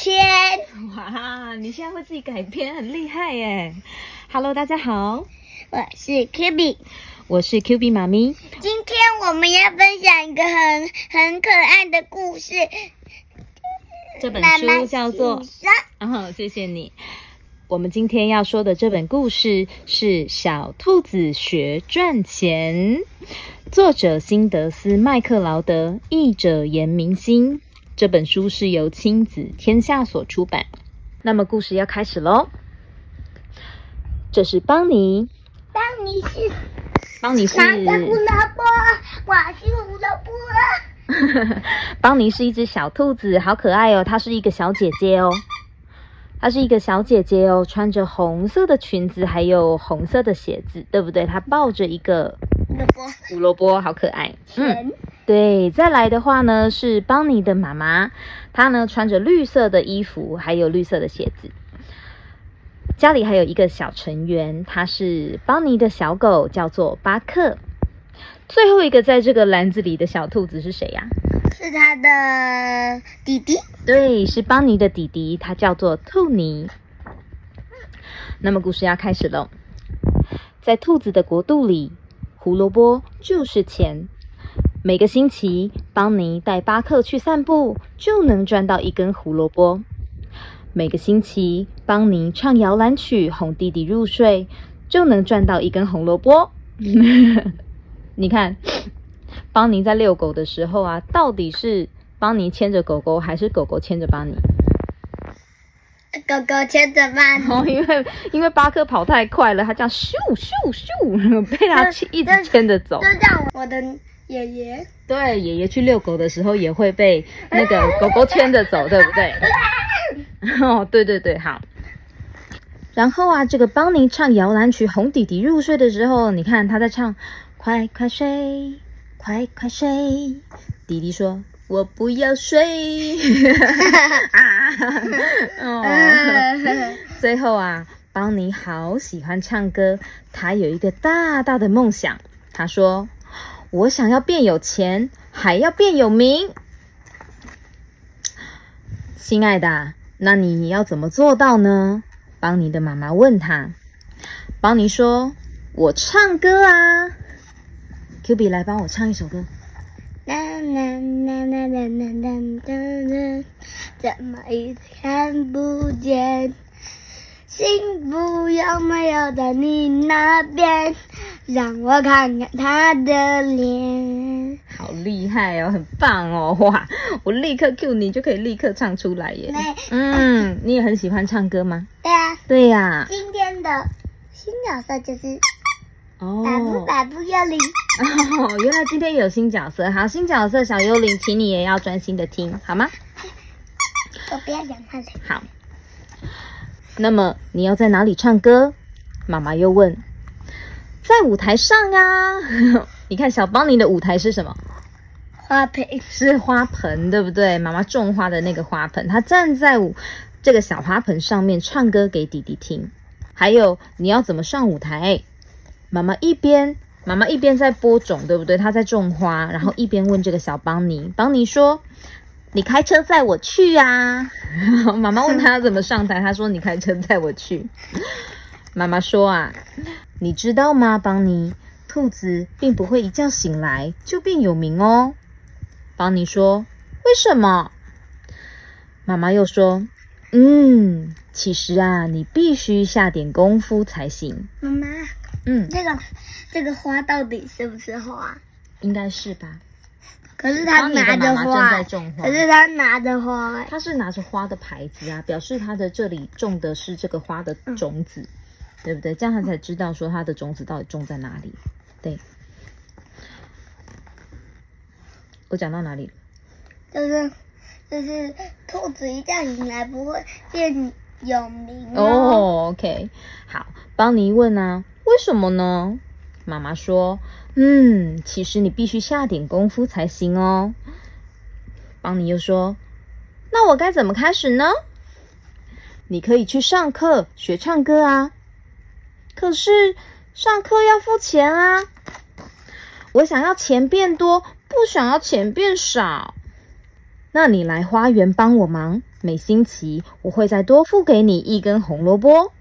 签。哇，你现在会自己改编，很厉害耶！Hello，大家好，我是 Q B，我是 Q B 妈咪。今天我们要分享一个很很可爱的故事。这本书叫做……哦，谢谢你。我们今天要说的这本故事是《小兔子学赚钱》，作者辛德斯·麦克劳德，译者严明星。这本书是由亲子天下所出版。那么故事要开始喽。这是邦尼，邦尼是邦尼是胡萝卜，我是胡萝卜。邦尼是一只小兔子，好可爱哦！它是一个小姐姐哦。她是一个小姐姐哦，穿着红色的裙子，还有红色的鞋子，对不对？她抱着一个胡萝卜，胡萝卜好可爱。嗯，对。再来的话呢，是邦尼的妈妈，她呢穿着绿色的衣服，还有绿色的鞋子。家里还有一个小成员，他是邦尼的小狗，叫做巴克。最后一个在这个篮子里的小兔子是谁呀？是他的弟弟，对，是邦尼的弟弟，他叫做兔尼。那么故事要开始喽。在兔子的国度里，胡萝卜就是钱。每个星期，邦尼带巴克去散步，就能赚到一根胡萝卜。每个星期，邦尼唱摇篮曲哄弟弟入睡，就能赚到一根红萝卜。你看。邦尼在遛狗的时候啊，到底是邦尼牵着狗狗，还是狗狗牵着邦尼？狗狗牵着邦尼。哦，因为因为巴克跑太快了，他这样咻咻咻被他一直牵着走。就像我的爷爷。对，爷爷去遛狗的时候也会被那个狗狗牵着走，对不对？哦，对对对，好。然后啊，这个邦尼唱摇篮曲哄弟弟入睡的时候，你看他在唱，快快睡。快快睡！弟弟说：“我不要睡。”啊！哦，最后啊，邦尼好喜欢唱歌。他有一个大大的梦想。他说：“我想要变有钱，还要变有名。”亲爱的，那你要怎么做到呢？邦尼的妈妈问他。邦尼说：“我唱歌啊。” Q B 来帮我唱一首歌。啦啦啦啦啦啦啦啦，怎么一直看不见？幸福有没有在你那边？让我看看他的脸。好厉害哦，很棒哦，哇！我立刻 Q 你，就可以立刻唱出来耶。嗯，你也很喜欢唱歌吗？对啊。对呀。今天的新角色就是。哦，百步百步幽灵 哦，原来今天有新角色，好，新角色小幽灵，请你也要专心的听，好吗？我不要讲话了。好，那么你要在哪里唱歌？妈妈又问。在舞台上啊，你看小邦尼的舞台是什么？花盆是花盆，对不对？妈妈种花的那个花盆，他站在这个小花盆上面唱歌给弟弟听。还有，你要怎么上舞台？妈妈一边妈妈一边在播种，对不对？她在种花，然后一边问这个小邦尼。邦尼说：“你开车载我去啊！” 妈妈问他怎么上台，他说：“你开车载我去。”妈妈说：“啊，你知道吗，邦尼？兔子并不会一觉醒来就变有名哦。”邦尼说：“为什么？”妈妈又说：“嗯，其实啊，你必须下点功夫才行。”妈妈。嗯，这个这个花到底是不是花？应该是吧。可是他拿着花，可是他拿着花，他是拿着花的牌子啊，表示他的这里种的是这个花的种子，对不对？这样他才知道说他的种子到底种在哪里。对，我讲到哪里？就是就是兔子一觉醒来不会变有名哦。OK，好，邦尼问啊。为什么呢？妈妈说：“嗯，其实你必须下点功夫才行哦。”邦尼又说：“那我该怎么开始呢？”你可以去上课学唱歌啊。可是上课要付钱啊。我想要钱变多，不想要钱变少。那你来花园帮我忙，每星期我会再多付给你一根红萝卜。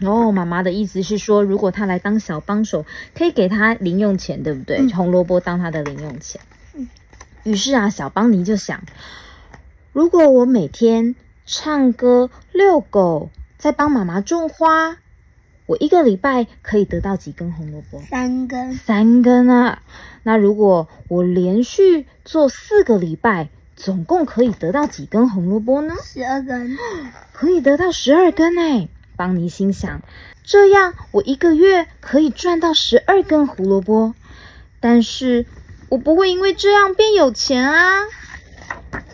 哦，妈妈的意思是说，如果他来当小帮手，可以给他零用钱，对不对？红萝卜当他的零用钱。于是啊，小邦尼就想，如果我每天唱歌、遛狗，再帮妈妈种花，我一个礼拜可以得到几根红萝卜？三根。三根啊！那如果我连续做四个礼拜，总共可以得到几根红萝卜呢？十二根。可以得到十二根哎！邦尼心想，这样我一个月可以赚到十二根胡萝卜，但是我不会因为这样变有钱啊。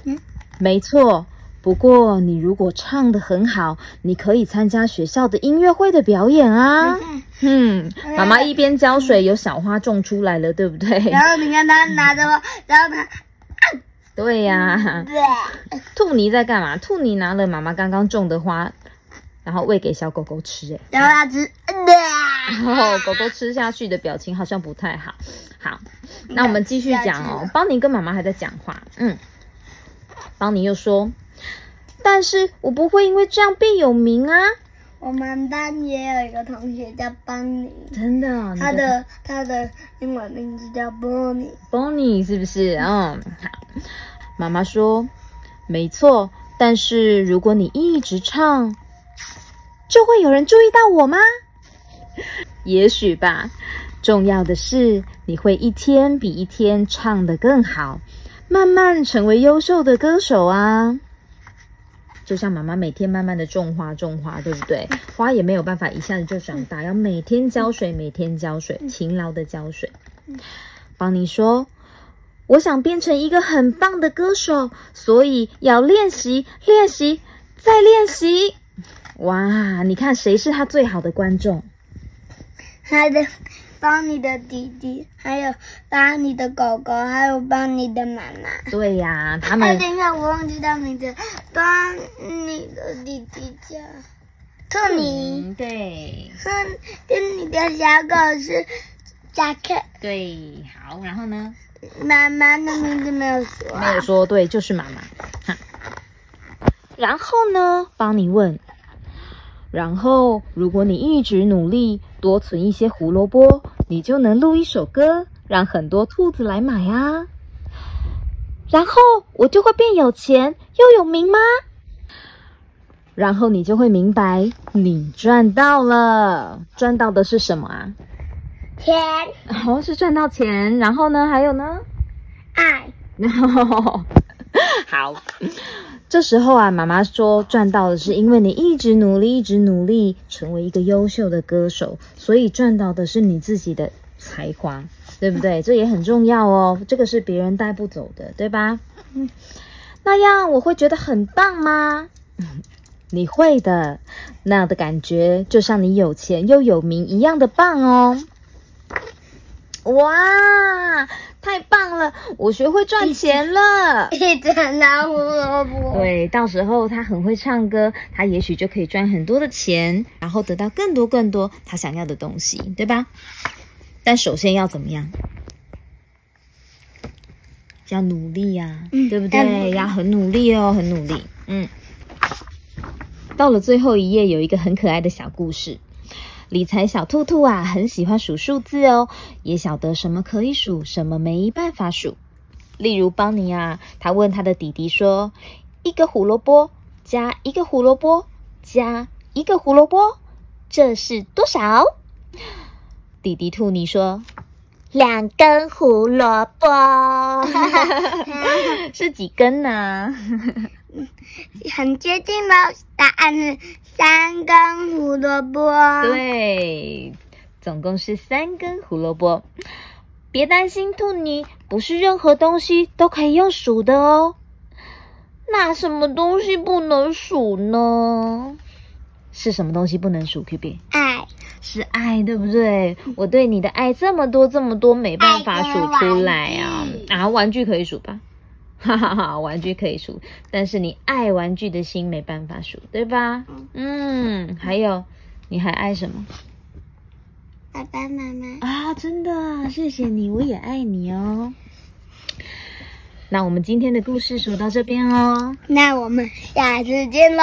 嗯，没错。不过你如果唱的很好，你可以参加学校的音乐会的表演啊。嗯，妈妈一边浇水，有小花种出来了，对不对？然后你看他拿着，然后他，对呀。兔妮在干嘛？兔妮拿了妈妈刚刚种的花。然后喂给小狗狗吃，哎，然后它吃，然后狗狗吃下去的表情好像不太好。好，那我们继续讲哦。邦尼跟妈妈还在讲话，嗯，邦尼又说，但是我不会因为这样变有名啊。我们班也有一个同学叫邦尼，真的，他的他的英文名字叫 Bonnie，Bonnie 是不是？嗯，好。妈妈说，没错，但是如果你一直唱。就会有人注意到我吗？也许吧。重要的是，你会一天比一天唱得更好，慢慢成为优秀的歌手啊！就像妈妈每天慢慢的种花种花，对不对？花也没有办法一下子就长大，要每天浇水，每天浇水，勤劳的浇水。邦尼说：“我想变成一个很棒的歌手，所以要练习，练习，再练习。”哇，你看谁是他最好的观众？他的帮你的弟弟，还有帮你的狗狗，还有帮你的妈妈。对呀，他们。等一下，我忘记他名字。帮你的弟弟叫特尼，对。跟跟你的小狗是扎克。对，好，然后呢？妈妈的名字没有说。没有说对，就是妈妈。哈。然后呢？帮你问。然后，如果你一直努力，多存一些胡萝卜，你就能录一首歌，让很多兔子来买啊。然后我就会变有钱又有名吗？然后你就会明白，你赚到了，赚到的是什么啊？钱。哦，是赚到钱。然后呢？还有呢？爱。好。这时候啊，妈妈说赚到的是因为你一直努力，一直努力成为一个优秀的歌手，所以赚到的是你自己的才华，对不对？这也很重要哦，这个是别人带不走的，对吧？嗯，那样我会觉得很棒吗？你会的，那样的感觉就像你有钱又有名一样的棒哦。哇！太棒了，我学会赚钱了，赚到胡萝卜。对，到时候他很会唱歌，他也许就可以赚很多的钱，然后得到更多更多他想要的东西，对吧？但首先要怎么样？要努力呀，对不对？要很努力哦，很努力。嗯。到了最后一页，有一个很可爱的小故事。理财小兔兔啊，很喜欢数数字哦，也晓得什么可以数，什么没办法数。例如邦尼啊，他问他的弟弟说：“一个胡萝卜加一个胡萝卜加一个胡萝卜，这是多少？”弟弟兔尼说：“两根胡萝卜。”是几根呢？很接近了，答案是。三根胡萝卜，对，总共是三根胡萝卜。别担心，兔妮，不是任何东西都可以用数的哦。那什么东西不能数呢？是什么东西不能数？Q B，爱是爱，对不对？我对你的爱这么多这么多，没办法数出来啊！啊，玩具可以数吧？哈哈哈，玩具可以数，但是你爱玩具的心没办法数，对吧？嗯，还有，你还爱什么？爸爸妈妈啊，真的，谢谢你，我也爱你哦。那我们今天的故事说到这边哦，那我们下次见喽，